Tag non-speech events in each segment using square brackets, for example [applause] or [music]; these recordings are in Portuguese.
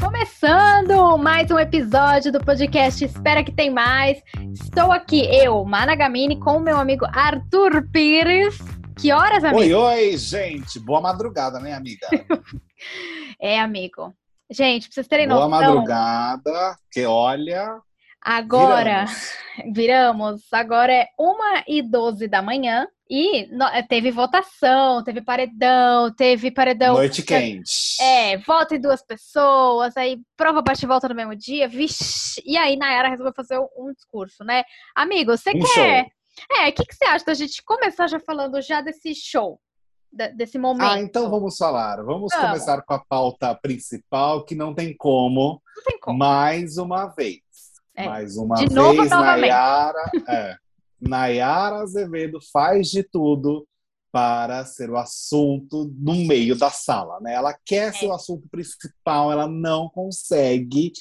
Começando mais um episódio do podcast Espera que tem mais. Estou aqui, eu, Mana Gamini, com o meu amigo Arthur Pires. Que horas, amigo? Oi, oi, gente. Boa madrugada, né, amiga? [laughs] é, amigo. Gente, pra vocês terem Boa noção. Boa madrugada, que olha. Agora, viramos. [laughs] viramos. Agora é 1 e 12 da manhã. E no, teve votação, teve paredão, teve paredão. Noite quente. É, vota em duas pessoas, aí prova bate volta no mesmo dia. Vixe. E aí Nayara resolveu fazer um discurso, né? Amigo, você um quer. Show. É, o que, que você acha da gente começar já falando já desse show? Desse momento. Ah, então vamos falar. Vamos, vamos. começar com a pauta principal, que não tem como. Não tem como. Mais uma vez. É. Mais uma de vez, novo, Nayara. é, Nayara Azevedo faz de tudo para ser o assunto no meio da sala, né? Ela quer ser o assunto principal, ela não consegue.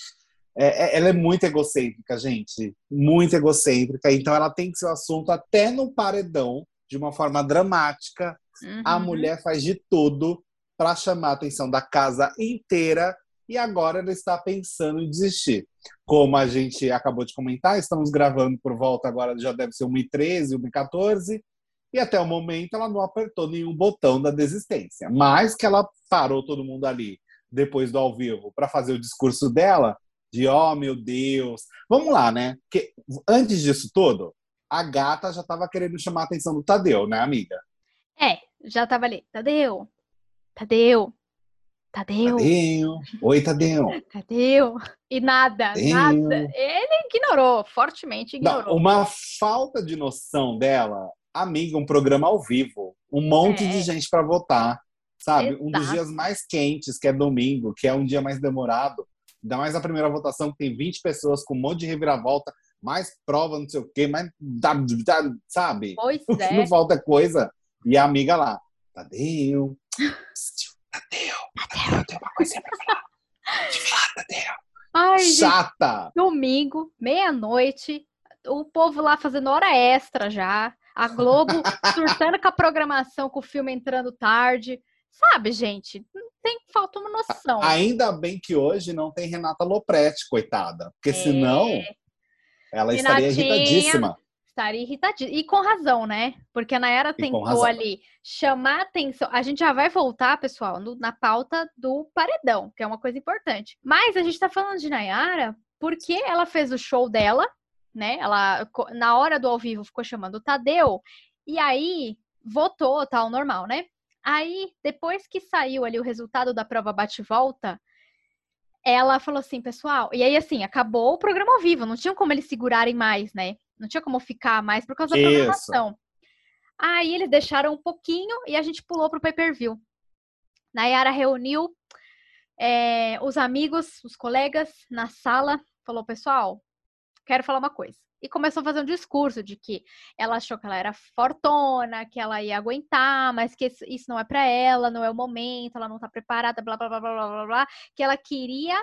É, ela é muito egocêntrica, gente. Muito egocêntrica. Então ela tem que ser o assunto até no paredão, de uma forma dramática. Uhum. A mulher faz de tudo para chamar a atenção da casa inteira e agora ela está pensando em desistir. Como a gente acabou de comentar, estamos gravando por volta agora, já deve ser 1h13, 1h14, e até o momento ela não apertou nenhum botão da desistência. Mas que ela parou todo mundo ali, depois do ao vivo, para fazer o discurso dela, de oh meu Deus. Vamos lá, né? Porque antes disso tudo, a gata já estava querendo chamar a atenção do Tadeu, né, amiga? É, já estava ali. Tadeu, Tadeu, Tadeu. Tadeu. Oi, Tadeu. [laughs] Tadeu. E nada, Tadeu. nada. Ele ignorou, fortemente ignorou. Não, uma falta de noção dela, amiga, um programa ao vivo, um monte É. de gente para votar, sabe? Um dos Exato. dias mais quentes, que é domingo, que é um dia mais demorado. Ainda mais a primeira votação, que tem 20 pessoas com um monte de reviravolta, mais prova, não sei o quê, mais. Sabe? Pois [laughs] é. não falta coisa. E a amiga lá, Tadeu, [laughs] Tadeu, Tadeu, eu tenho uma coisinha pra falar. Te falar, Tadeu. Ai, gente, Chata! domingo, meia-noite, o povo lá fazendo hora extra já. A Globo [laughs] surtando com a programação, com o filme entrando tarde. Sabe, gente? Tem falta uma noção. Ainda bem que hoje não tem Renata Lopretti, coitada. Porque É. senão ela estaria Renatinha. irritadíssima. Estaria irritadíssima. E com razão, né? Porque a Nayara tentou ali chamar atenção. A gente já vai voltar, pessoal, no- na pauta do paredão, que é uma coisa importante. Mas a gente tá falando de Nayara porque ela fez o show dela, né? Ela, na hora do ao vivo, ficou chamando o Tadeu. E aí, votou, tal, normal, né? Aí, depois que saiu ali o resultado da prova bate-volta, ela falou assim, pessoal. E aí, assim, acabou o programa ao vivo, não tinha como eles segurarem mais, né? Não tinha como ficar mais por causa da Isso. programação. Aí eles deixaram um pouquinho e a gente pulou pro pay-per-view. Nayara reuniu é, os amigos, os colegas na sala, falou, pessoal, quero falar uma coisa. E começou a fazer um discurso de que ela achou que ela era fortona, que ela ia aguentar, mas que isso- não é pra ela, não é o momento, ela não tá preparada, blá, blá, blá, blá, blá, blá, blá, que ela queria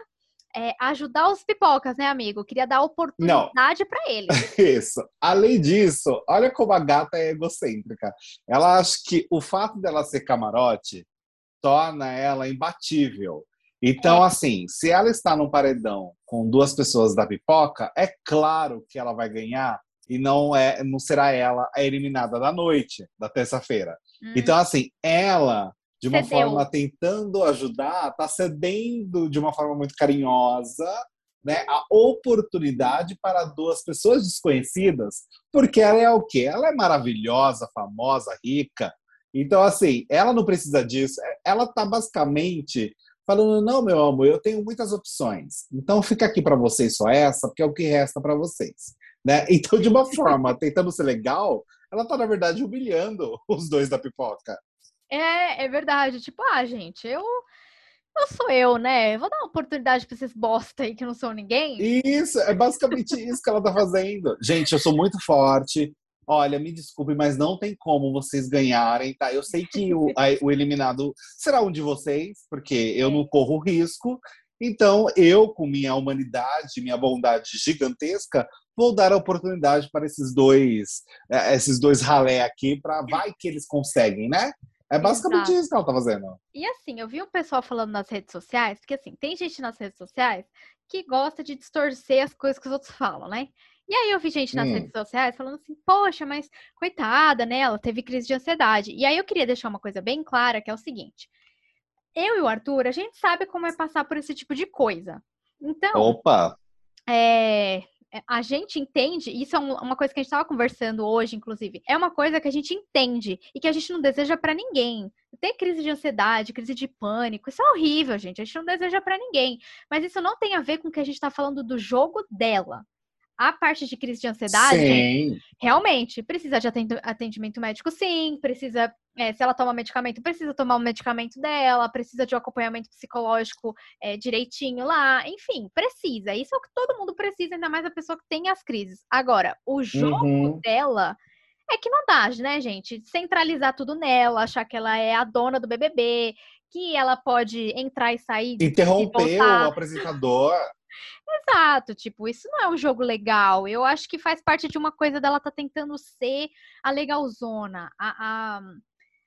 é, ajudar os pipocas, né, amigo? Queria dar oportunidade pra eles. [laughs] Isso. Além disso, olha como a gata é egocêntrica. Ela acha que o fato dela ser camarote torna ela imbatível. Então, É. assim, se ela está num paredão com duas pessoas da pipoca, é claro que ela vai ganhar e não é, não será ela a eliminada da noite, da terça-feira. Hum, Então, assim, ela, de uma Cedeu. forma tentando ajudar, tá cedendo de uma forma muito carinhosa, né, a oportunidade para duas pessoas desconhecidas, porque ela é o quê? Ela é maravilhosa, famosa, rica. Então, assim, ela não precisa disso. Ela tá basicamente falando: não, meu amor, eu tenho muitas opções. Então, fica aqui para vocês só essa, porque é o que resta para vocês. Né? [laughs] Então, de uma forma, tentando ser legal, ela tá, na verdade, humilhando os dois da pipoca. É, é verdade. Tipo, ah, gente, eu, eu sou eu, né? Vou dar uma oportunidade pra esses bosta aí que não são ninguém. Isso, é basicamente [laughs] isso que ela tá fazendo. Gente, eu sou muito forte. Olha, me desculpe, mas não tem como vocês ganharem, tá? Eu sei que o, a- o eliminado será um de vocês, porque eu não corro risco. Então, eu, com minha humanidade, minha bondade gigantesca, vou dar a oportunidade para esses dois, eh, esses dois ralé aqui, para vai que eles conseguem, né? É basicamente Exato. isso que ela tá fazendo. E assim, eu vi um pessoal falando nas redes sociais, porque assim, tem gente nas redes sociais que gosta de distorcer as coisas que os outros falam, né? E aí eu vi gente nas Hum. redes sociais falando assim, poxa, mas coitada, né? Ela teve crise de ansiedade. E aí eu queria deixar uma coisa bem clara, que é o seguinte. Eu e o Arthur, a gente sabe como é passar por esse tipo de coisa. Então, Opa! é, é, a gente entende, isso é um- uma coisa que a gente estava conversando hoje, inclusive, é uma coisa que a gente entende e que a gente não deseja para ninguém. Ter crise de ansiedade, crise de pânico, isso é horrível, gente. A gente não deseja para ninguém. Mas isso não tem a ver com o que a gente está falando do jogo dela. A parte de crise de ansiedade, Sim. realmente precisa de aten- atendimento médico, sim. Precisa, é, se ela toma medicamento, precisa tomar o medicamento dela. Precisa de um acompanhamento psicológico é, direitinho lá. Enfim, precisa. Isso é o que todo mundo precisa, ainda mais a pessoa que tem as crises. Agora, o jogo Uhum. dela é que não dá, né, gente? Centralizar tudo nela, achar que ela é a dona do BBB, que ela pode entrar e sair. Interrompeu voltar. o apresentador. [laughs] Exato, tipo, isso não é um jogo legal. Eu acho que faz parte de uma coisa dela tá tentando ser a legalzona, a, a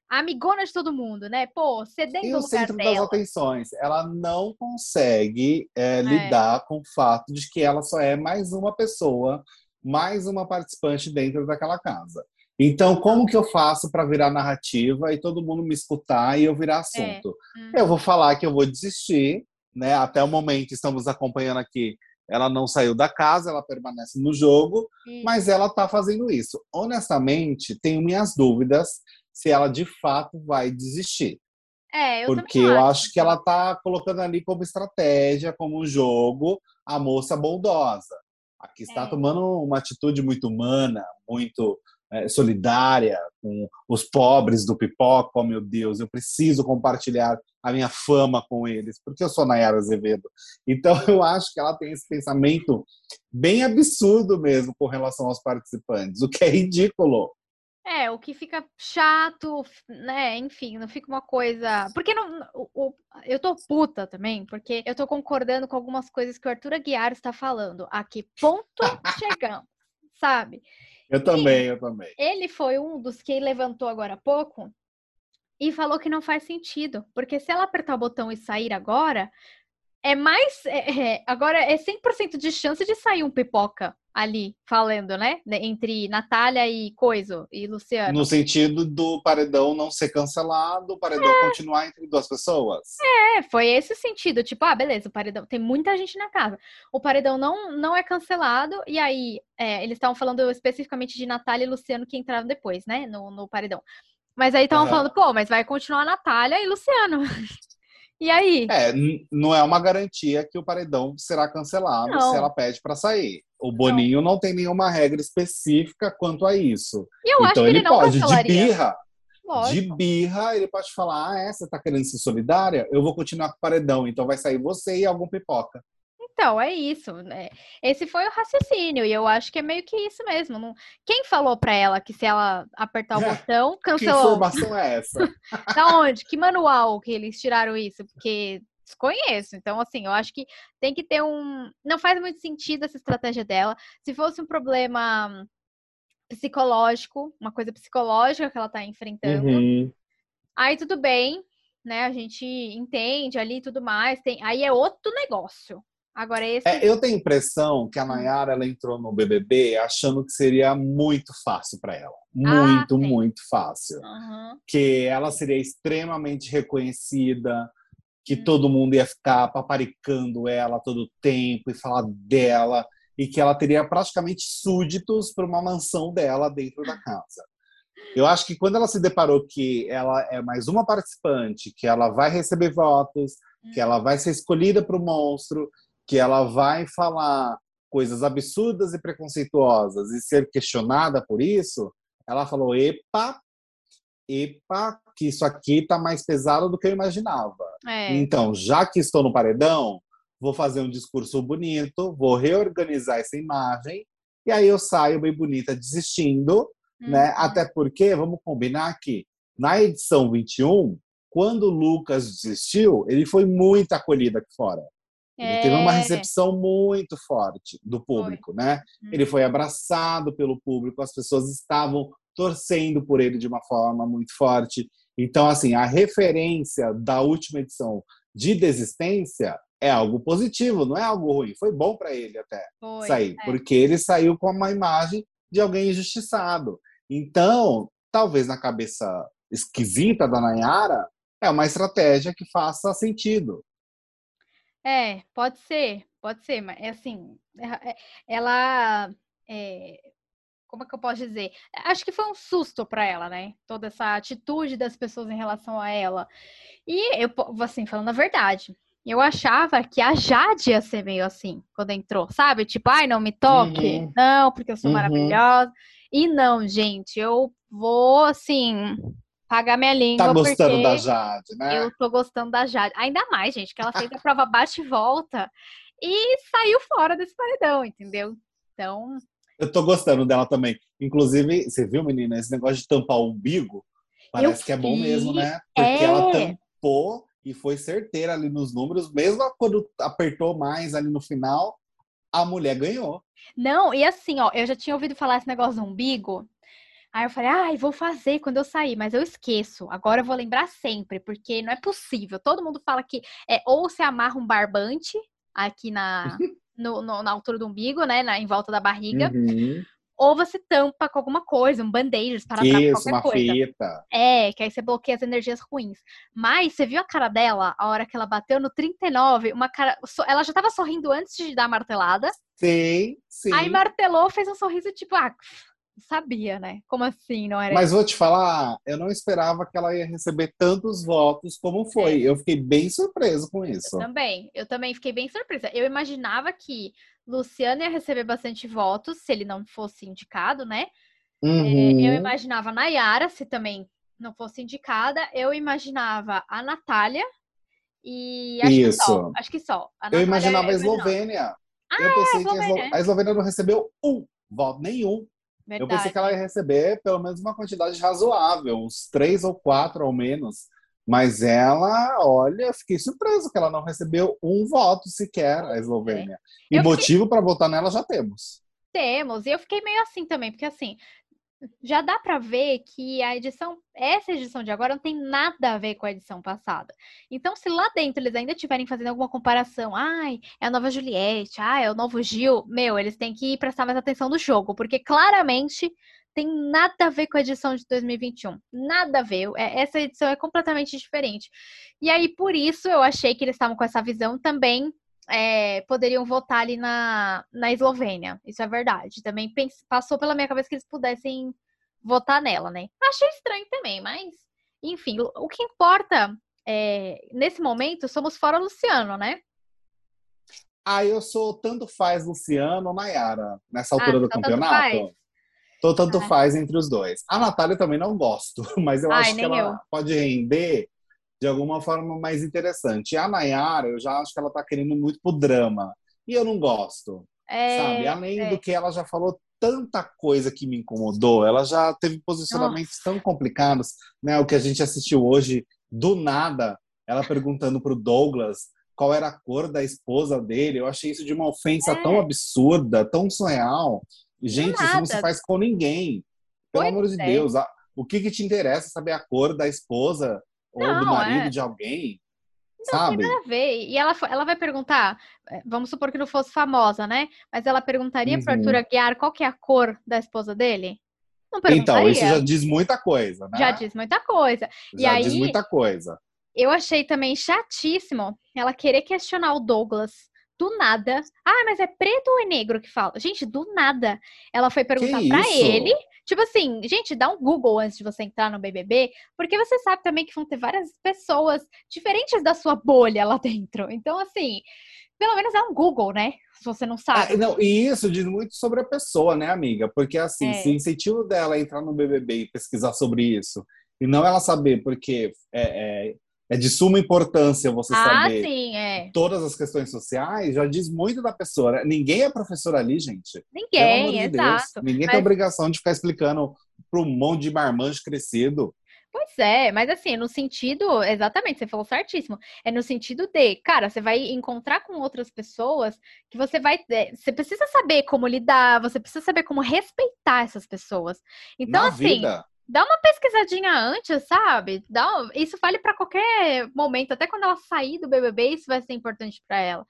amigona de todo mundo, né? Pô, cedendo E o centro das dela. atenções. Ela não consegue é, lidar com o fato de que ela só é mais uma pessoa, mais uma participante dentro daquela casa. Então, como que eu faço para virar narrativa e todo mundo me escutar e eu virar assunto? Hum. Eu vou falar que eu vou desistir, né? Até o momento estamos acompanhando aqui. Ela não saiu da casa, ela permanece no jogo, mas ela está fazendo isso. Honestamente, tenho minhas dúvidas se ela de fato vai desistir. É, eu Porque eu acho que ela tá colocando ali como estratégia, como um jogo, a moça bondosa. Aqui está É. tomando uma atitude muito humana, muito é, solidária com os pobres do pipoca. Oh, meu Deus, eu preciso compartilhar a minha fama com eles, porque eu sou Nayara Azevedo. Então, [laughs] eu acho que ela tem esse pensamento bem absurdo mesmo com relação aos participantes, o que é ridículo. É, o que fica chato, né? Enfim, não fica uma coisa. Porque não, o- o- eu tô puta também, porque eu tô concordando com algumas coisas que o Arthur Aguiar está falando. A que ponto chegamos, sabe? Eu também, eu também. Ele foi um dos que levantou agora há pouco e falou que não faz sentido, porque se ela apertar o botão e sair agora, é mais. é- é- agora é 100% de chance de sair um pipoca ali falando, né? Entre Natália e Coiso e Luciano. No sentido do paredão não ser cancelado, o paredão continuar entre duas pessoas. É, foi esse sentido. Tipo, ah, beleza, o paredão. Tem muita gente na casa. O paredão não, não é cancelado. E aí, é, eles estavam falando especificamente de Natália e Luciano que entraram depois, né? No, no paredão. Mas aí estavam Aham. falando, pô, mas vai continuar Natália e Luciano. [laughs] E aí? É, não é uma garantia que o paredão será cancelado Não. se ela pede para sair. O Boninho não. tem nenhuma regra específica quanto a isso. E eu acho então que ele, ele não pode, de birra, de Lógico. birra, ele pode falar: ah, é, você tá querendo ser solidária? Eu vou continuar com o paredão, então vai sair você e algum pipoca. Então, é isso. né? Esse foi o raciocínio. E eu acho que é meio que isso mesmo. Não- Quem falou pra ela que se ela apertar o [laughs] botão, Que cancelou? informação é [laughs] essa? Da onde? Que manual que eles tiraram isso? Porque desconheço. Então, assim, eu acho que tem que ter um. Não faz muito sentido essa estratégia dela. Se fosse um problema psicológico, uma coisa psicológica que ela tá enfrentando, Uhum. aí tudo bem, né? A gente entende ali e tudo mais. Tem... Aí é outro negócio. Agora, esse. É, eu tenho a impressão que a Nayara ela entrou no BBB achando que seria muito fácil para ela. Muito, sim. muito fácil. Aham. que ela seria extremamente reconhecida, que Hum. todo mundo ia ficar paparicando ela todo o tempo e falar dela, e que ela teria praticamente súditos para uma mansão dela dentro da casa. Eu acho que quando ela se deparou que ela é mais uma participante, que ela vai receber votos, que ela vai ser escolhida para o monstro, que ela vai falar coisas absurdas e preconceituosas e ser questionada por isso, ela falou: epa, epa, que isso aqui tá mais pesado do que eu imaginava. É. Então, já que estou no paredão, vou fazer um discurso bonito, vou reorganizar essa imagem, e aí eu saio bem bonita desistindo, né? Uhum. Até porque, vamos combinar que na edição 21, quando o Lucas desistiu, ele foi muito acolhido aqui fora. Ele teve uma É. recepção muito forte do público, né? Uhum. Ele foi abraçado pelo público, as pessoas estavam torcendo por ele de uma forma muito forte. Então, assim, a referência da última edição de desistência é algo positivo, não é algo ruim. Foi bom para ele até Foi, sair, é. porque ele saiu com uma imagem de alguém injustiçado. Então, talvez na cabeça esquisita da Nayara, é uma estratégia que faça sentido. É, pode ser, pode ser, mas é assim, é, é, ela, é, como é que eu posso dizer? Acho que foi um susto para ela, né? Toda essa atitude das pessoas em relação a ela. E eu, assim, falando a verdade, eu achava que a Jade ia ser meio assim, quando entrou, sabe? Tipo, ai, não me toque. Uhum. Não, porque eu sou uhum. maravilhosa. E não, gente, eu vou, assim, pagar minha língua. Tá gostando da Jade, né? Eu tô gostando da Jade. Ainda mais, gente, que ela fez a prova bate e volta e saiu fora desse paredão, entendeu? Então. Eu tô gostando dela também. Inclusive, você viu, menina, esse negócio de tampar o umbigo? Parece que é bom mesmo, né? Porque é... ela tampou e foi certeira ali nos números, mesmo quando apertou mais ali no final, a mulher ganhou. Não, e assim, ó, eu já tinha ouvido falar esse negócio do umbigo. Aí eu falei, ai, ah, vou fazer quando eu sair, mas eu esqueço. Agora eu vou lembrar sempre, porque não é possível. Todo mundo fala que é ou se amarra um barbante aqui na, [laughs] no, no, na altura do umbigo, né? Na, em volta da barriga. Uhum ou você tampa com alguma coisa, um band-aid para qualquer uma coisa. Fita. É, que aí você bloqueia as energias ruins. Mas você viu a cara dela, a hora que ela bateu no 39, uma cara, ela já tava sorrindo antes de dar a martelada. Sim, sim. Aí martelou, fez um sorriso tipo, ah, sabia, né? Como assim, não era? Mas vou te falar, eu não esperava que ela ia receber tantos votos como foi. É. Eu fiquei bem surpreso com isso. Eu também, eu também fiquei bem surpresa. Eu imaginava que Luciano ia receber bastante votos se ele não fosse indicado, né? Uhum. É, eu imaginava a Nayara, se também não fosse indicada. Eu imaginava a Natália e acho Isso. que só. Acho que só. Eu imaginava a Eslovênia. Ah, eu pensei a Eslovênia. que a Eslovênia não recebeu um voto, nenhum. Verdade. Eu pensei que ela ia receber pelo menos uma quantidade razoável, uns três ou quatro ao menos. Mas ela, olha, fiquei surpreso que ela não recebeu um voto sequer, a Eslovênia. É. E motivo fiquei... para votar nela já temos. Temos, e eu fiquei meio assim também, porque assim, já dá para ver que a edição, essa edição de agora não tem nada a ver com a edição passada. Então, se lá dentro eles ainda estiverem fazendo alguma comparação, ai, é a nova Juliette, ai, é o novo Gil, meu, eles têm que prestar mais atenção no jogo, porque claramente tem nada a ver com a edição de 2021. Nada a ver. É, essa edição é completamente diferente. E aí, por isso, eu achei que eles estavam com essa visão também. É, poderiam votar ali na, na Eslovênia. Isso é verdade. Também pense, passou pela minha cabeça que eles pudessem votar nela, né? Achei estranho também, mas enfim, o, que importa é, nesse momento somos fora Luciano, né? Ah, eu sou tanto faz Luciano ou Nayara nessa altura ah, do campeonato. Então, tanto é. faz entre os dois. A Natália também não gosto, [laughs] mas eu Ai, acho que ela eu. pode render de alguma forma mais interessante. E a Nayara, eu já acho que ela tá querendo muito pro drama. E eu não gosto. É, sabe? Além é. do que ela já falou tanta coisa que me incomodou, ela já teve posicionamentos Nossa. tão complicados, né? O que a gente assistiu hoje, do nada, ela perguntando pro Douglas qual era a cor da esposa dele. Eu achei isso de uma ofensa é. tão absurda, tão surreal. Gente, isso não se faz com ninguém. Pelo pois amor de é. Deus. O que, que te interessa saber a cor da esposa ou não, do marido é. de alguém? Não sabe? tem nada a ver. E ela, ela vai perguntar, é, vamos supor que não fosse famosa, né? Mas ela perguntaria uhum. para Arthur Aguiar qual que é a cor da esposa dele? Não perguntaria. Então, isso já diz muita coisa, né? Já diz muita coisa. Já e aí, diz muita coisa. Eu achei também chatíssimo ela querer questionar o Douglas do nada. Ah, mas é preto ou é negro que fala? Gente, do nada. Ela foi perguntar para ele. Tipo assim, gente, dá um Google antes de você entrar no BBB, porque você sabe também que vão ter várias pessoas diferentes da sua bolha lá [laughs] dentro. Então, assim, pelo menos é um Google, né? Se você não sabe. É, não, e isso diz muito sobre a pessoa, né, amiga? Porque, assim, é. se o incentivo dela é entrar no BBB e pesquisar sobre isso, e não ela saber, porque é, é de suma importância você ah, saber sim, é. todas as questões sociais, já diz muito da pessoa. Né? Ninguém é professor ali, gente. Ninguém, de exato. Deus. Ninguém mas... tem obrigação de ficar explicando para um monte de marmanjo crescido. Pois é, mas assim, no sentido, exatamente, você falou certíssimo. É no sentido de, cara, você vai encontrar com outras pessoas que você vai. É, você precisa saber como lidar, você precisa saber como respeitar essas pessoas. Então, Na assim. Vida dá uma pesquisadinha antes, sabe? Dá, isso vale para qualquer momento, até quando ela sair do BBB, isso vai ser importante para ela.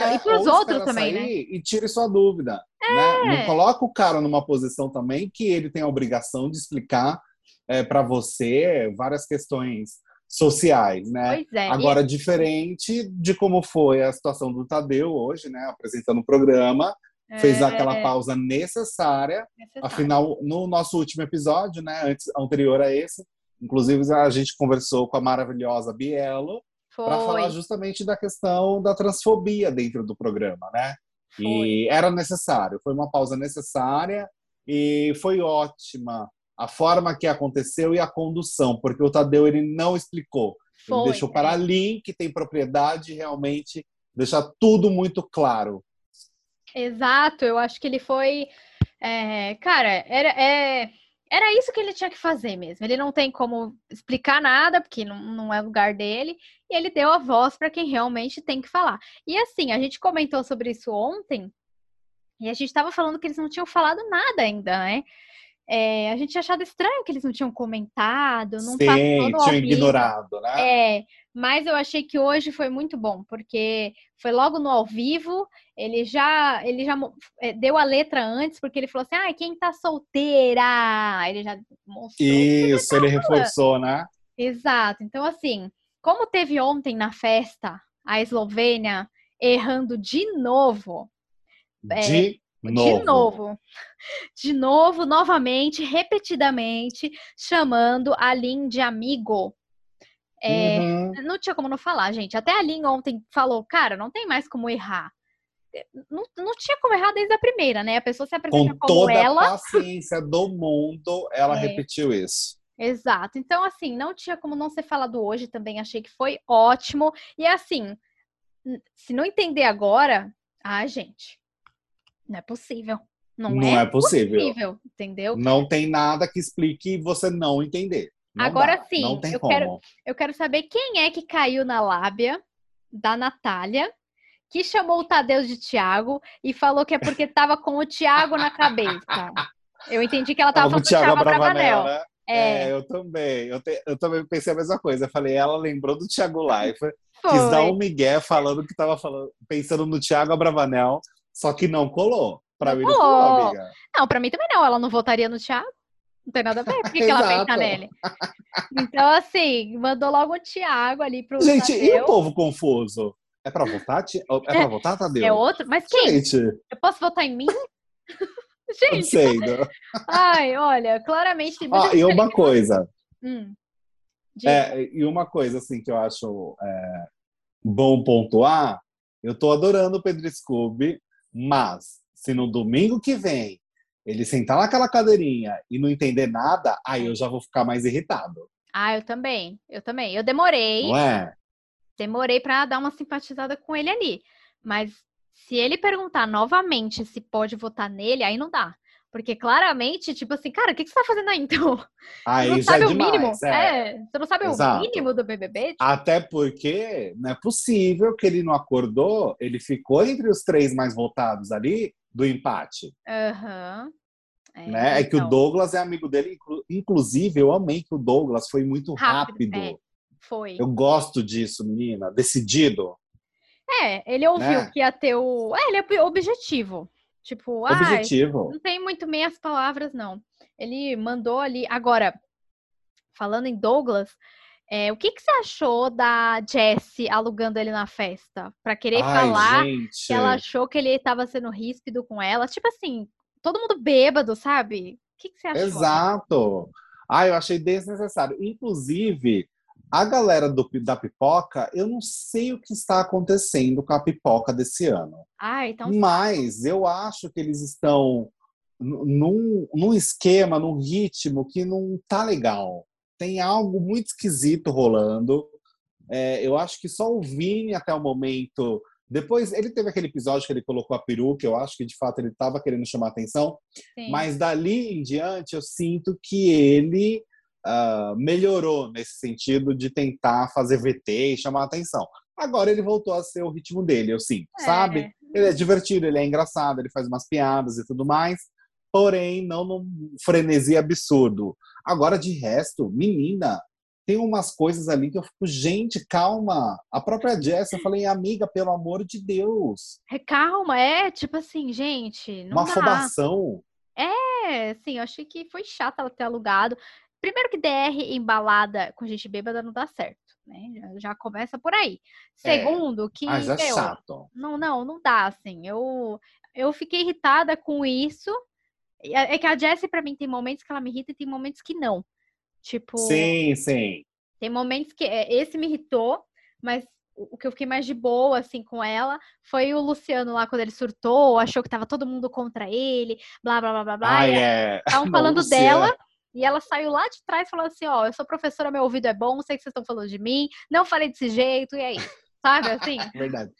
É, e para os outros também, né? E tire sua dúvida. É. Né? Não coloca o cara numa posição também que ele tem a obrigação de explicar é, para você várias questões sociais, né? Pois é. Agora, e... diferente de como foi a situação do Tadeu hoje, né? Apresentando o programa, é... fez aquela pausa necessária. necessária. Afinal, no nosso último episódio, né? Antes, anterior a esse, inclusive a gente conversou com a maravilhosa Bielo para falar justamente da questão da transfobia dentro do programa, né? Foi. E era necessário, foi uma pausa necessária e foi ótima a forma que aconteceu e a condução, porque o Tadeu ele não explicou. Foi, ele deixou para é. ali que tem propriedade realmente deixar tudo muito claro. Exato, eu acho que ele foi. É, cara, era, é, era isso que ele tinha que fazer mesmo. Ele não tem como explicar nada, porque não, não é lugar dele, e ele deu a voz para quem realmente tem que falar. E assim, a gente comentou sobre isso ontem, e a gente estava falando que eles não tinham falado nada ainda, né? É, a gente tinha achado estranho que eles não tinham comentado, não Sim, tinham ignorado, né? É, mas eu achei que hoje foi muito bom, porque foi logo no ao vivo, ele já ele já é, deu a letra antes, porque ele falou assim: ah, quem tá solteira? Ele já mostrou. Isso, ele reforçou, né? Exato. Então, assim, como teve ontem na festa a Eslovênia errando de novo. É, de Novo. De novo. De novo, novamente, repetidamente, chamando a Lin de amigo. É, uhum. Não tinha como não falar, gente. Até a Lin ontem falou, cara, não tem mais como errar. Não, não tinha como errar desde a primeira, né? A pessoa se apresenta Com como toda ela. a paciência do mundo, ela é. repetiu isso. Exato. Então, assim, não tinha como não ser falado hoje também. Achei que foi ótimo. E assim, se não entender agora, ah, gente, não é possível. Não, não é, é possível. possível. Entendeu? Não tem nada que explique você não entender. Não Agora dá, sim, eu quero, eu quero saber quem é que caiu na lábia da Natália, que chamou o Tadeu de Tiago e falou que é porque tava com o Tiago na cabeça. Eu entendi que ela tava falando do Thiago Bravanel. Né? É. é. eu também. Eu, te, eu também pensei a mesma coisa. Eu falei, ela lembrou do Thiago Life. [laughs] Quis dar um migué falando que tava falando, pensando no Thiago Abravanel, só que não colou. Pra mim, não colou, amiga. Não, pra mim também não. Ela não votaria no Thiago. Não tem nada a ver. Por que, que ela pensa nele? Então, assim, mandou logo o Thiago ali pro. Gente, Tadeu. e o povo confuso? É pra votar? É pra votar, Tadeu? É outro? Mas quem? Gente. Eu posso votar em mim? [laughs] Gente. Não sei, não. Ai, olha, claramente tem ah, E uma coisa. Hum. É, e uma coisa, assim, que eu acho é, bom pontuar. Eu tô adorando o Pedro Scooby, mas se no domingo que vem ele sentar naquela cadeirinha e não entender nada, aí eu já vou ficar mais irritado. Ah, eu também. Eu também. Eu demorei. Não é? Demorei para dar uma simpatizada com ele ali. Mas se ele perguntar novamente se pode votar nele, aí não dá. Porque claramente, tipo assim, cara, o que, que você tá fazendo aí então? Aí você não sabe é o demais, mínimo. É. é. você não sabe Exato. o mínimo do BBB? Tipo... Até porque não é possível que ele não acordou, ele ficou entre os três mais votados ali do empate. Uhum. É, né? é que o então. Douglas é amigo dele. Inclusive, eu amei que o Douglas foi muito rápido. rápido. É, foi. Eu gosto disso, menina. Decidido. É, ele ouviu né? que ia ter o. É, ele é objetivo. Tipo, Objetivo. Ah, não tem muito meias palavras, não. Ele mandou ali. Agora, falando em Douglas, é, o que, que você achou da Jessie alugando ele na festa? Pra querer Ai, falar gente. que ela achou que ele estava sendo ríspido com ela. Tipo assim, todo mundo bêbado, sabe? O que, que você achou? Exato. Ah, eu achei desnecessário. Inclusive, a galera do, da pipoca, eu não sei o que está acontecendo com a pipoca desse ano. Ah, então... Mas eu acho que eles estão num, num esquema, num ritmo que não tá legal. Tem algo muito esquisito rolando. É, eu acho que só o Vini até o momento. Depois, ele teve aquele episódio que ele colocou a peruca, eu acho que de fato ele estava querendo chamar atenção. Sim. Mas dali em diante, eu sinto que ele uh, melhorou nesse sentido de tentar fazer VT e chamar atenção. Agora ele voltou a ser o ritmo dele, eu sinto, é. sabe? Ele é divertido, ele é engraçado, ele faz umas piadas e tudo mais, porém não num frenesi absurdo. Agora, de resto, menina, tem umas coisas ali que eu fico, gente, calma. A própria Jess, eu falei, amiga, pelo amor de Deus. É, calma, é tipo assim, gente. uma dá. afobação. É, assim, eu achei que foi chato ela ter alugado. Primeiro que DR embalada com gente bêbada não dá certo, né? Já, já começa por aí. É. Segundo, que. Mas é meu, chato. Não, não, não dá, assim. Eu, eu fiquei irritada com isso. É, é que a Jessie, pra mim, tem momentos que ela me irrita e tem momentos que não. Tipo. Sim, sim. Tem momentos que. É, esse me irritou, mas o que eu fiquei mais de boa, assim, com ela, foi o Luciano lá, quando ele surtou, achou que tava todo mundo contra ele, blá, blá, blá, blá, blá. Ah, é. Estavam [laughs] falando dela, e ela saiu lá de trás e falou assim, ó, eu sou professora, meu ouvido é bom, sei que vocês estão falando de mim, não falei desse jeito, e aí? Sabe, assim? [laughs] Verdade.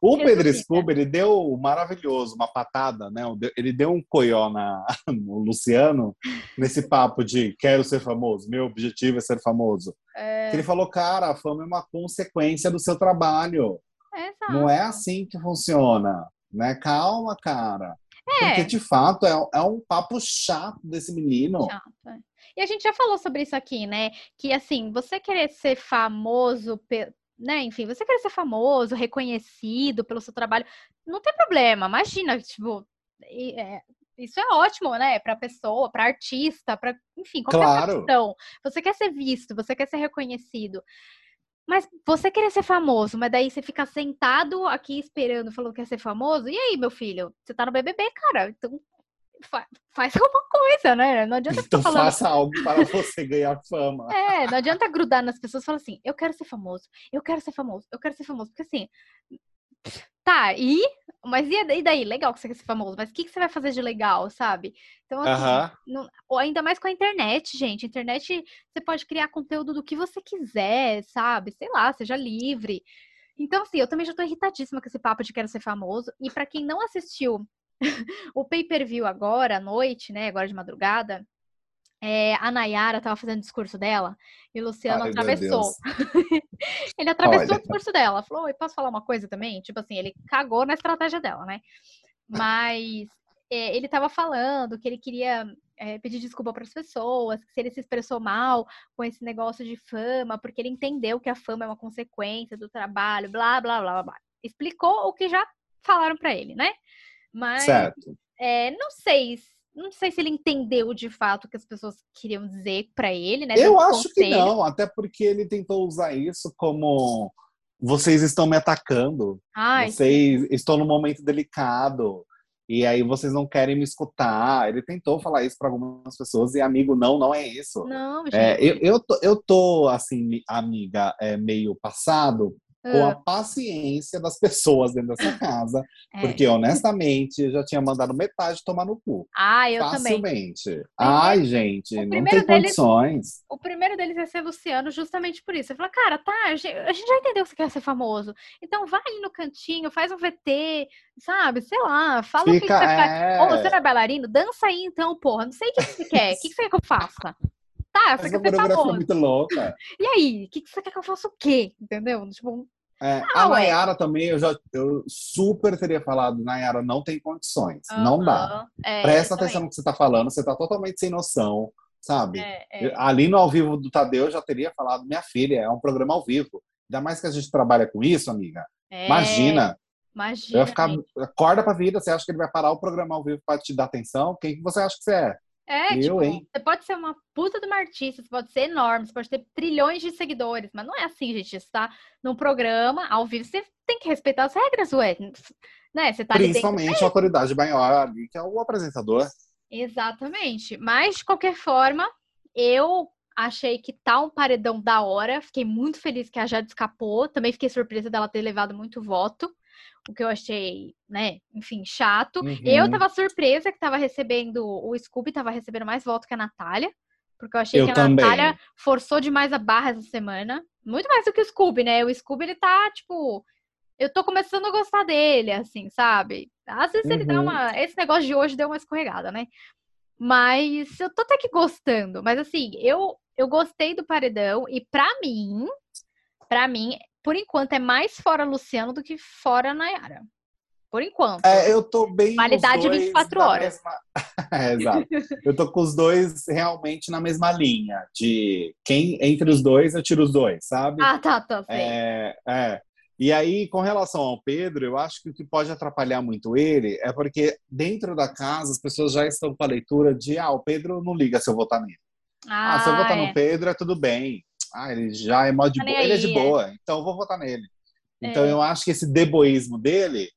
O Pedro Scooby, ele deu maravilhoso, uma patada, né? Ele deu um coió na, [laughs] no Luciano, nesse papo de quero ser famoso, meu objetivo é ser famoso. É... Ele falou, cara, a fama é uma consequência do seu trabalho. Exato. Não é assim que funciona, né? Calma, cara. É. Porque, de fato, é, é um papo chato desse menino. Chato, é. E a gente já falou sobre isso aqui, né? Que, assim, você querer ser famoso né, enfim, você quer ser famoso, reconhecido pelo seu trabalho, não tem problema. Imagina, tipo, é, isso é ótimo, né, para pessoa, para artista, para, enfim, qualquer claro. profissão. Você quer ser visto, você quer ser reconhecido. Mas você querer ser famoso, mas daí você fica sentado aqui esperando, falando que quer ser famoso. E aí, meu filho? Você tá no BBB, cara. Então faz alguma coisa, né? Não adianta então falando... faça algo para [laughs] você ganhar fama. É, não adianta grudar nas pessoas e falar assim, eu quero ser famoso, eu quero ser famoso, eu quero ser famoso. Porque assim, tá, e? Mas e daí? Legal que você quer ser famoso, mas o que, que você vai fazer de legal, sabe? Então, assim, uh -huh. não, ou ainda mais com a internet, gente. Internet, você pode criar conteúdo do que você quiser, sabe? Sei lá, seja livre. Então, assim, eu também já tô irritadíssima com esse papo de quero ser famoso. E para quem não assistiu [laughs] o pay-per-view agora, à noite, né? Agora de madrugada, é, a Nayara estava fazendo o discurso dela e o Luciano Ai, atravessou. [laughs] ele atravessou Olha. o discurso dela. Falou: Oi, posso falar uma coisa também? Tipo assim, ele cagou na estratégia dela, né? Mas é, ele estava falando que ele queria é, pedir desculpa para as pessoas, que se ele se expressou mal com esse negócio de fama, porque ele entendeu que a fama é uma consequência do trabalho, blá, blá, blá, blá. blá. Explicou o que já falaram para ele, né? Mas é, não sei, não sei se ele entendeu de fato o que as pessoas queriam dizer para ele, né? Eu acho conselho. que não, até porque ele tentou usar isso como vocês estão me atacando, Ai, vocês sim. estão num momento delicado. E aí vocês não querem me escutar. Ele tentou falar isso para algumas pessoas e amigo, não, não é isso. Não, gente. É, eu, eu, tô, eu tô assim, amiga, é, meio passado com a paciência das pessoas dentro dessa [laughs] casa, é. porque honestamente eu já tinha mandado metade tomar no cu. Ah, eu Facilmente. também. Ai, gente, não tem deles, condições. O primeiro deles é ser Luciano justamente por isso. Ele falou, cara, tá, a gente já entendeu que você quer ser famoso. Então vai ali no cantinho, faz um VT, sabe? Sei lá, fala Fica, o que, que você é... faz. Ou você não é bailarino? Dança aí então, porra. Não sei o que você quer. O que você quer que eu faça? Tá, você Essa ser famoso. muito louca. E aí, o que, que você quer que eu faça o quê? Entendeu? Tipo, é, a Nayara também, eu já eu super teria falado, Nayara não tem condições, uhum, não dá. É, Presta atenção no que você está falando, você está totalmente sem noção, sabe? É, é. Ali no ao vivo do Tadeu eu já teria falado, minha filha, é um programa ao vivo. Ainda mais que a gente trabalha com isso, amiga. É, imagina. Imagina. Eu ia ficar, acorda pra vida, você acha que ele vai parar o programa ao vivo para te dar atenção? Quem que você acha que você é? É, eu, tipo, hein? você pode ser uma puta de uma artista, você pode ser enorme, você pode ter trilhões de seguidores, mas não é assim, gente. Você tá num programa, ao vivo, você tem que respeitar as regras, ué. Né? Você tá Principalmente a autoridade maior ali, que é o apresentador. Exatamente. Mas, de qualquer forma, eu achei que tá um paredão da hora. Fiquei muito feliz que a Jade escapou. Também fiquei surpresa dela ter levado muito voto o que eu achei, né, enfim, chato. Uhum. Eu tava surpresa que tava recebendo, o Scooby tava recebendo mais votos que a Natália, porque eu achei eu que a também. Natália forçou demais a barra essa semana. Muito mais do que o Scooby, né? O Scooby, ele tá, tipo, eu tô começando a gostar dele, assim, sabe? Às vezes uhum. ele dá uhum. uma. Esse negócio de hoje deu uma escorregada, né? Mas eu tô até que gostando. Mas assim, eu, eu gostei do paredão e pra mim, pra mim, por enquanto, é mais fora Luciano do que fora Nayara. Por enquanto. É, eu tô bem. Validade 24 horas. Mesma... [laughs] é, exato. eu tô com os dois realmente na mesma linha. De quem entre os dois, eu tiro os dois, sabe? Ah, tá, tá. Sei. É, é. E aí, com relação ao Pedro, eu acho que o que pode atrapalhar muito ele é porque dentro da casa as pessoas já estão com a leitura de ah, o Pedro não liga se eu votar nele. Ah, ah se eu votar é. no Pedro é tudo bem. Ah, ele já é mó de tá boa. Ele é de boa, então eu vou votar nele. Então é. eu acho que esse deboísmo dele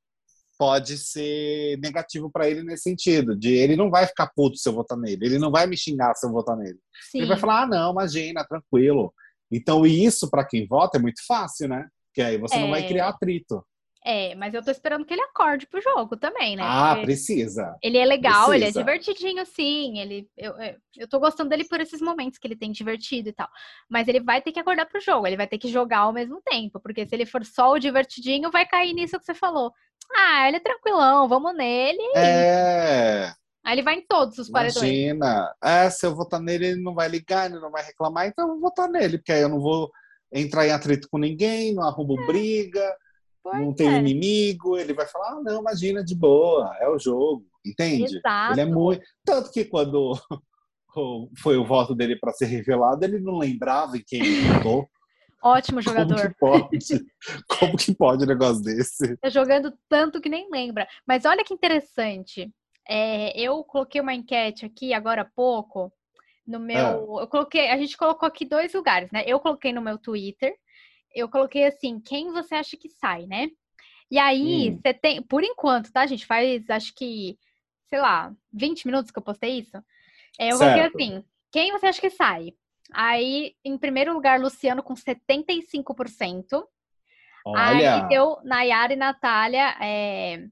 pode ser negativo para ele nesse sentido, de ele não vai ficar puto se eu votar nele, ele não vai me xingar se eu votar nele. Sim. Ele vai falar: "Ah, não, imagina, tranquilo". Então isso para quem vota é muito fácil, né? Que aí você é... não vai é. criar atrito. É, mas eu tô esperando que ele acorde pro jogo também, né? Ah, Porque precisa. Ele é legal, precisa. ele é divertidinho, sim. Ele, eu, eu tô gostando dele por esses momentos que ele tem divertido e tal. Mas ele vai ter que acordar pro jogo, ele vai ter que jogar ao mesmo tempo. Porque se ele for só o divertidinho, vai cair nisso que você falou. Ah, ele é tranquilão, vamos nele. É. Aí ele vai em todos os paredões. Imagina. É, se eu votar nele, ele não vai ligar, ele não vai reclamar, então eu vou votar nele, porque aí eu não vou entrar em atrito com ninguém, não arrumo é. briga, pois não tem é. inimigo. Ele vai falar, ah, não, imagina, de boa, é o jogo, entende? Exato. Ele é muito. Tanto que quando [laughs] foi o voto dele para ser revelado, ele não lembrava em quem ele votou. [laughs] Ótimo jogador. Como que pode? [laughs] Como que pode um negócio desse? Tá jogando tanto que nem lembra. Mas olha que interessante. É, eu coloquei uma enquete aqui agora há pouco no meu. Ah. Eu coloquei. A gente colocou aqui dois lugares, né? Eu coloquei no meu Twitter. Eu coloquei assim, quem você acha que sai, né? E aí, hum. você tem, por enquanto, tá, gente? Faz acho que, sei lá, 20 minutos que eu postei isso. É, eu certo. coloquei assim, quem você acha que sai? Aí, em primeiro lugar, Luciano com 75%. Olha. Aí deu Nayara e Natália é,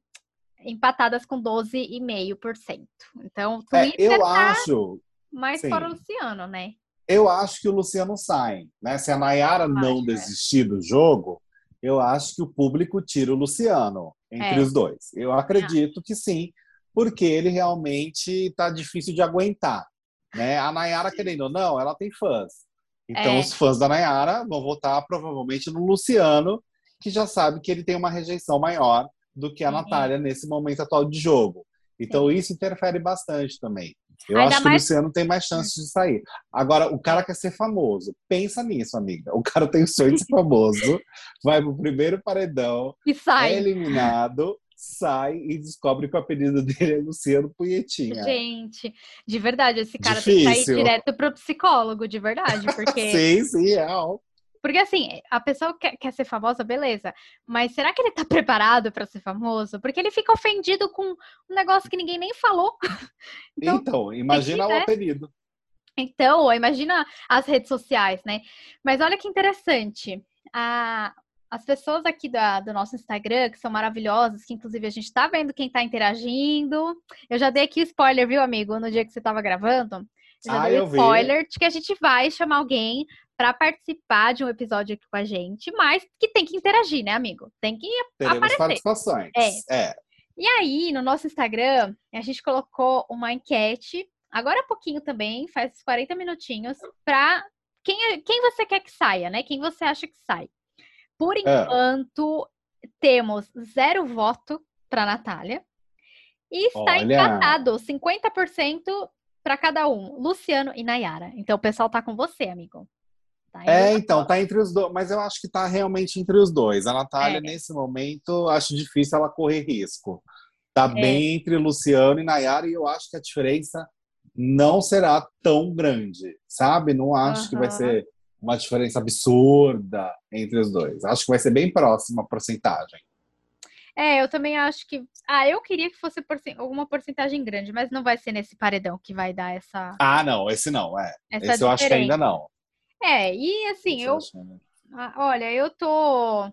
empatadas com 12,5%. Então, o Twitter é, eu tá acho. mais sim. fora o Luciano, né? Eu acho que o Luciano sai. Né? Se a Nayara não é. desistir do jogo, eu acho que o público tira o Luciano entre é. os dois. Eu acredito que sim, porque ele realmente está difícil de aguentar. Né? A Nayara, querendo ou não, ela tem fãs. Então, é. os fãs da Nayara vão votar provavelmente no Luciano, que já sabe que ele tem uma rejeição maior do que a uhum. Natália nesse momento atual de jogo. Então, Sim. isso interfere bastante também. Eu Ainda acho que o Luciano tem mais chances de sair. Agora, o cara quer ser famoso. Pensa nisso, amiga. O cara tem o sonho de ser [laughs] famoso, vai pro primeiro paredão, e sai. é eliminado, sai e descobre que o apelido dele é Luciano Punhetinha. Gente, de verdade, esse cara Difícil. tem que sair direto pro psicólogo, de verdade, porque... [laughs] sim, sim, real. Porque assim, a pessoa quer, quer ser famosa, beleza. Mas será que ele tá [laughs] preparado para ser famoso? Porque ele fica ofendido com um negócio que ninguém nem falou. [laughs] então, então, imagina que, o né? apelido. Então, imagina as redes sociais, né? Mas olha que interessante. A, as pessoas aqui da, do nosso Instagram, que são maravilhosas, que inclusive a gente tá vendo quem tá interagindo. Eu já dei aqui spoiler, viu, amigo, no dia que você tava gravando. Já ah, dei spoiler vi. de que a gente vai chamar alguém para participar de um episódio aqui com a gente, mas que tem que interagir, né, amigo? Tem que Teremos aparecer. participações. É. é. E aí, no nosso Instagram, a gente colocou uma enquete, agora há pouquinho também, faz 40 minutinhos, para quem, quem você quer que saia, né? Quem você acha que sai. Por é. enquanto, é. temos zero voto para Natália. E está Olha. empatado 50% para cada um, Luciano e Nayara. Então o pessoal tá com você, amigo. Tá é, então, tá entre os dois, mas eu acho que tá realmente entre os dois. A Natália, é. nesse momento, acho difícil ela correr risco. Tá é. bem entre Luciano e Nayara, e eu acho que a diferença não será tão grande, sabe? Não acho uhum. que vai ser uma diferença absurda entre os dois. Acho que vai ser bem próxima a porcentagem. É, eu também acho que. Ah, eu queria que fosse alguma porcentagem grande, mas não vai ser nesse paredão que vai dar essa. Ah, não, esse não, é. Essa esse eu acho que ainda não. É, e assim, eu. Ah, olha, eu tô.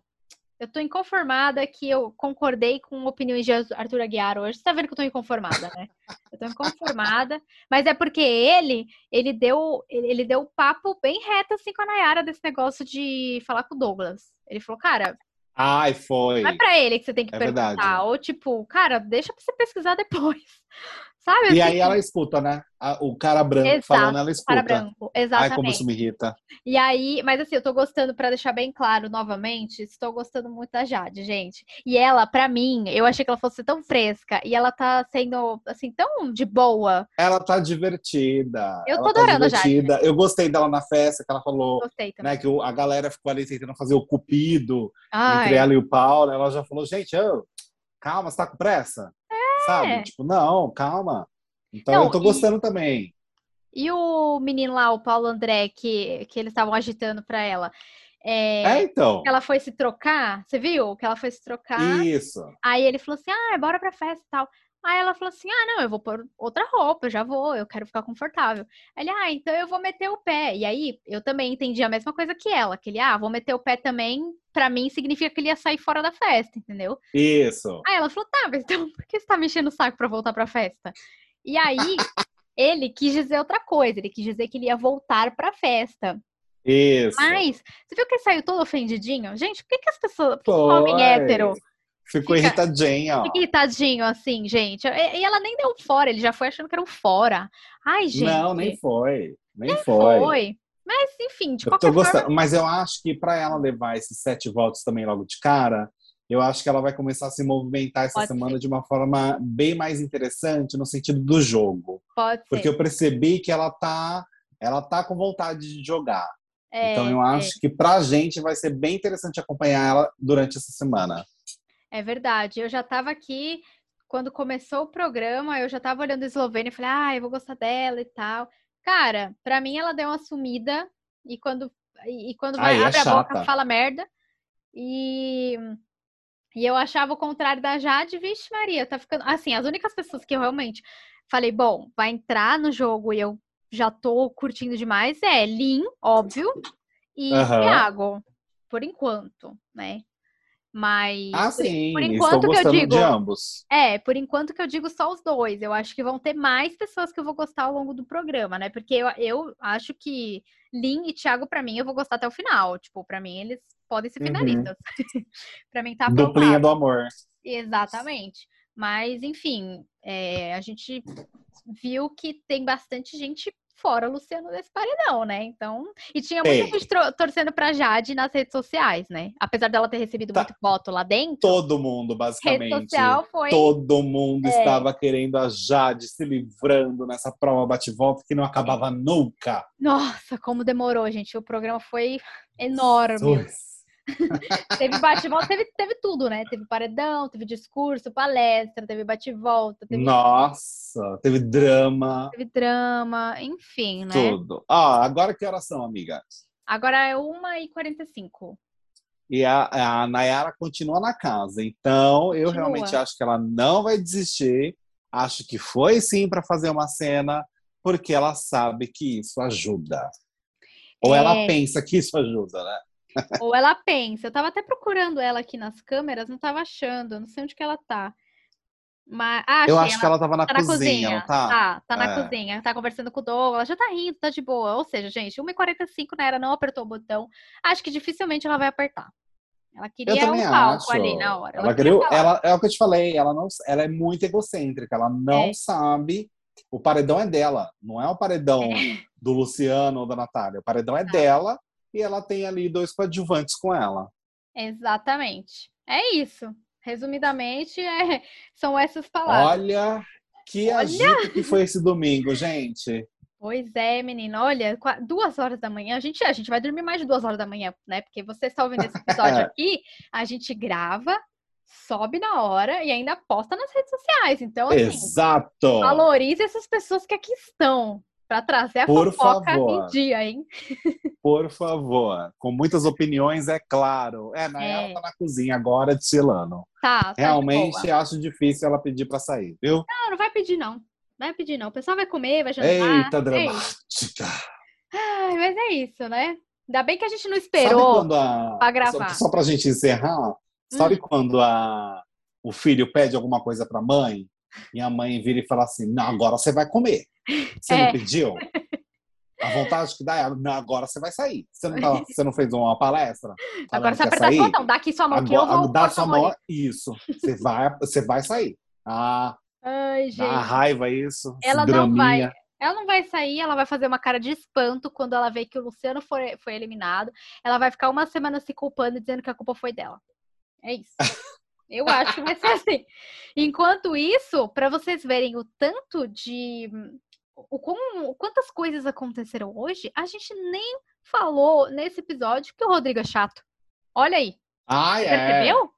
Eu tô inconformada que eu concordei com opiniões de Arthur Aguiar hoje. Você tá vendo que eu tô inconformada, né? Eu tô inconformada. mas é porque ele, ele deu, ele deu o papo bem reto assim com a Nayara desse negócio de falar com o Douglas. Ele falou, cara, Ai, foi. Não é pra ele que você tem que é perguntar. Verdade. Ou tipo, cara, deixa pra você pesquisar depois. Sabe? E assim? aí ela escuta, né? O cara branco Exato, falando, ela Cara escuta. branco, Ai, exatamente. como isso me irrita. E aí, mas assim, eu tô gostando, pra deixar bem claro novamente, estou gostando muito da Jade, gente. E ela, pra mim, eu achei que ela fosse tão fresca e ela tá sendo, assim, tão de boa. Ela tá divertida. Eu tô ela tá adorando a Jade. divertida. Eu gostei dela na festa, que ela falou, Gostei também. né? Que a galera ficou ali tentando fazer o cupido Ai, entre ela e o Paulo. Ela já falou, gente, ô, calma, você tá com pressa? Sabe? Tipo, não, calma. Então É. Não, eu tô e- gostando também. E o menino lá, o Paulo André, que, que eles estavam agitando pra ela. É, É, então. Ela foi se trocar, você viu? Que ela foi se trocar. Isso. Aí ele falou assim: ah, bora pra festa e tal. Aí ela falou assim: ah, não, eu vou pôr outra roupa, eu já vou, eu quero ficar confortável. Aí Ele, ah, então eu vou meter o pé. E aí eu também entendi a mesma coisa que ela, que ele, ah, vou meter o pé também, pra mim significa que ele ia sair fora da festa, entendeu? Isso. Aí ela falou: tá, mas então [laughs] por que você tá mexendo o saco pra voltar pra festa? E aí ele quis dizer outra coisa, ele quis dizer que ele ia voltar pra festa. Isso. Mas, você viu que ele saiu todo ofendidinho? Gente, por que, que as pessoas. Por que o homem Foi. hétero Ficou Fica- irritadinha, ó. Fica irritadinho assim, gente. E, ela nem deu fora, ele já foi achando que era um fora. Ai, gente. Não, nem foi. Nem, foi. foi. Mas, enfim, de Eu qualquer tô forma. mas eu acho que para ela levar esses sete votos também logo de cara, eu acho que ela vai começar a se movimentar essa Pode semana ser. de uma forma bem mais interessante no sentido do jogo, Pode porque ser. eu percebi que ela tá, ela tá com vontade de jogar. É, então eu acho que pra gente vai ser bem interessante acompanhar ela durante essa semana. É, verdade. Eu já tava aqui, quando começou o programa, eu já tava olhando a Eslovênia e falei, ah, eu vou gostar dela e tal. Cara, pra mim ela deu uma sumida e quando, e, quando vai, Ai, é abre a boca, fala merda. E, e eu achava o contrário da Jade, vixe Maria, tá ficando. Assim, as únicas pessoas que eu realmente falei, bom, vai entrar no jogo e eu já tô curtindo demais é Lin, óbvio, e Aham. Thiago, por enquanto, né? Mas. Ah, por- sim, por enquanto que eu digo- de ambos. É, por enquanto que eu digo só os dois. Eu acho que vão ter mais pessoas que eu vou gostar ao longo do programa, né? Porque eu, eu acho que Lin e Thiago, pra mim, eu vou gostar até o final. Tipo, pra mim, eles podem ser Uhum. finalistas. [laughs] pra mim, tá Duplinha aprovado. do amor. Exatamente. Mas, enfim, é, a gente viu que tem bastante gente fora Luciano desse paredão, né? Então, e tinha muita Tem. gente torcendo pra Jade nas redes sociais, né? Apesar dela ter recebido Tá. muito voto lá dentro, Todo mundo, rede basicamente. social foi Todo mundo É. estava querendo a Jade se livrando nessa prova bate-volta que não acabava nunca. Nossa, como demorou, gente. O programa foi enorme. Jesus. [laughs] Teve bate-volta, teve, teve tudo, né? Teve paredão, teve discurso, palestra, teve bate-volta, teve, Nossa, teve drama, teve drama, enfim, né? tudo. Ah, agora que horas são, amigas? Agora é 1h45. E a, a Nayara continua na casa. Então, eu Continua. realmente acho que ela não vai desistir. Acho que foi sim para fazer uma cena, porque ela sabe que isso ajuda. Ou ela É. pensa que isso ajuda, né? Ou ela pensa. Eu tava até procurando ela aqui nas câmeras, não tava achando, não sei onde que ela tá. Mas, ah, eu achei, acho que ela tava na, tá na cozinha, cozinha. não tá? Tá, tá na É. cozinha. Tá conversando com o Douglas, já tá rindo, tá de boa. Ou seja, gente, 1h45 na era não apertou o botão. Acho que dificilmente ela vai apertar. Ela Eu queria um palco acho. ali na hora. Ela, queria queria, ela, é o que eu te falei, ela, não, ela é muito egocêntrica, ela não É. sabe. O paredão é dela, não é o paredão É. do Luciano ou da Natália. O paredão é dela e ela tem ali dois coadjuvantes com ela. Exatamente. É isso. Resumidamente, é- são essas palavras. Olha que Olha! agito que foi esse domingo, gente. Pois é, menina. Olha, duas horas da manhã. A gente, a gente vai dormir mais de duas horas da manhã, né? Porque você está ouvindo esse episódio [laughs] aqui, a gente grava, sobe na hora e ainda posta nas redes sociais. Então, assim, Exato! valorize essas pessoas que aqui estão para trazer a Por fofoca favor. em dia, hein? Por favor. Com muitas opiniões, é claro. É, Nayara É. tá na cozinha agora, destilando. Tá, tá de Realmente acho difícil ela pedir pra sair, viu? Não, não vai pedir, não. Vai pedir, não. O pessoal vai comer, vai jantar. Eita, é dramática! Ai, mas é isso, né? Ainda bem que a gente não esperou a... pra gravar. Só, só pra gente encerrar, sabe quando a... o filho pede alguma coisa pra mãe e a mãe vira e fala assim, não, agora você vai comer. Você É. não pediu? A vontade que dá é, não, agora você vai sair. Você não, tá- você não fez uma palestra? Agora você sua sair? mão, dá aqui sua mão que eu Agora, vou dá sua mão isso. Você vai, você vai sair. Ah, Ai, gente. Dá raiva isso. Ela não vai. Ela não vai sair, ela vai fazer uma cara de espanto quando ela vê que o Luciano foi, foi eliminado. Ela vai ficar uma semana se culpando e dizendo que a culpa foi dela. É isso. [laughs] Eu acho que vai ser assim. Enquanto isso, para vocês verem o tanto de. O, como, quantas coisas aconteceram hoje, a gente nem falou nesse episódio que o Rodrigo é chato. Olha aí. Ah, é. Percebeu?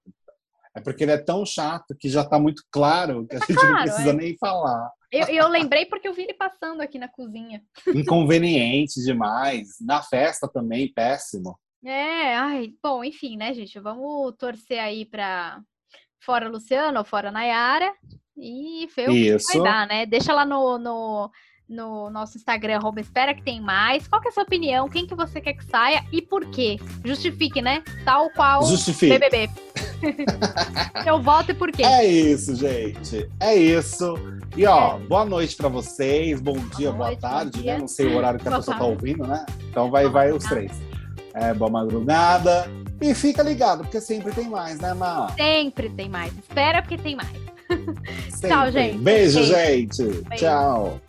É porque ele é tão chato que já tá muito claro que a gente claro, não precisa é. nem falar. Eu, eu lembrei porque eu vi ele passando aqui na cozinha. Inconveniente demais. Na festa também, péssimo. É, ai, bom, enfim, né, gente? Vamos torcer aí pra fora Luciano ou fora Nayara e ver o que vai dar, né? Deixa lá no, no, no nosso Instagram, arroba espera que tem mais. Qual que é a sua opinião? Quem que você quer que saia e por quê? Justifique, né? Tal qual Justifique. BBB. [laughs] Eu voto e por quê? É isso, gente. É isso. E ó, é. boa noite para vocês, bom dia, boa, noite, boa tarde, né? Não sei o horário que a pessoa tá ouvindo, né? Então vai, vai os três. É, boa madrugada. E fica ligado, porque sempre tem mais, né, Má? Sempre tem mais. Espera porque tem mais. Tchau, gente. Beijo, Beijo. gente. Beijo. Tchau.